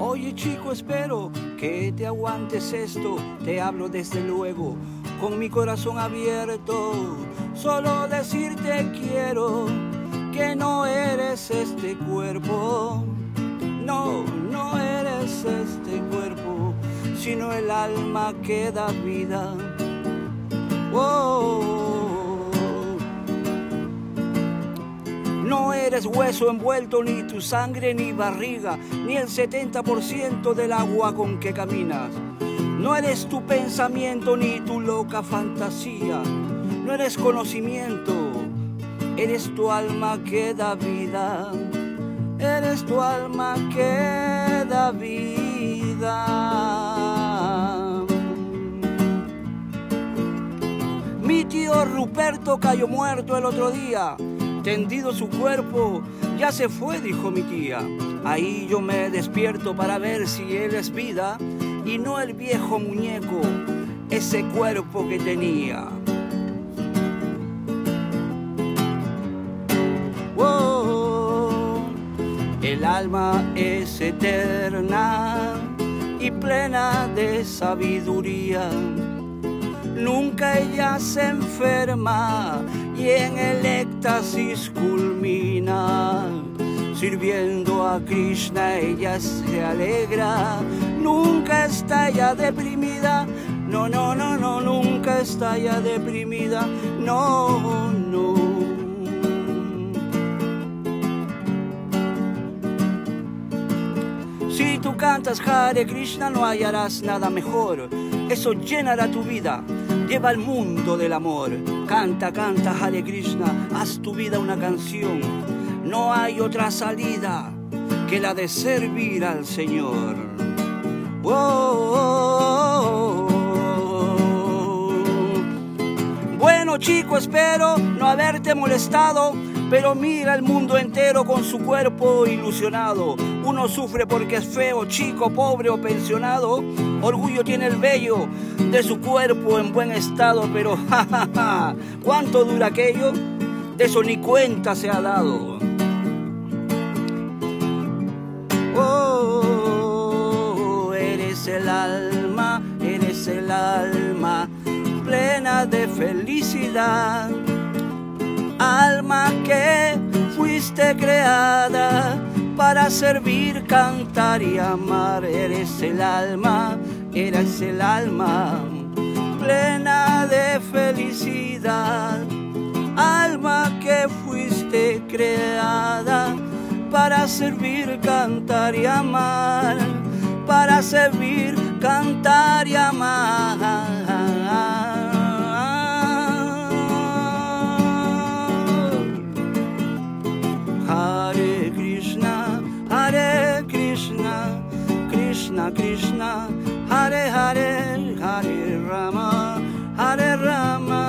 Oye chico, espero que te aguantes esto, te hablo desde luego, con mi corazón abierto, solo decirte quiero que no eres este cuerpo, no, no eres este cuerpo, sino el alma que da vida. Eres hueso envuelto, ni tu sangre, ni barriga, ni el 70% del agua con que caminas. No eres tu pensamiento, ni tu loca fantasía. No eres conocimiento, eres tu alma que da vida. Eres tu alma que da vida. Mi tío Ruperto cayó muerto el otro día tendido su cuerpo, ya se fue, dijo mi tía. Ahí yo me despierto para ver si él es vida y no el viejo muñeco, ese cuerpo que tenía. el alma es eterna y plena de sabiduría nunca ella se enferma y en éxtasis culmina. Sirviendo a Krishna ella se alegra, nunca está ella deprimida, no, no, no, no, nunca está ella deprimida, no, no. Si tú cantas Hare Krishna no hallarás nada mejor, eso llenará tu vida lleva al mundo del amor. Canta, canta, Hare Krishna, haz tu vida una canción. No hay otra salida que la de servir al Señor. Bueno, chico, espero no haberte molestado pero mira el mundo entero con su cuerpo ilusionado. Uno sufre porque es feo, chico, pobre o pensionado. Orgullo tiene el vello de su cuerpo en buen estado, pero jajaja, ¿cuánto dura aquello? De eso ni cuenta se ha dado. Oh, eres el alma, eres el alma plena de felicidad alma que fuiste creada para servir, cantar y amar. Eres el alma, eres el alma plena de felicidad. Alma que fuiste creada para servir, cantar y amar. Para servir, Krishna Hare Hare Hare Rama Hare Rama.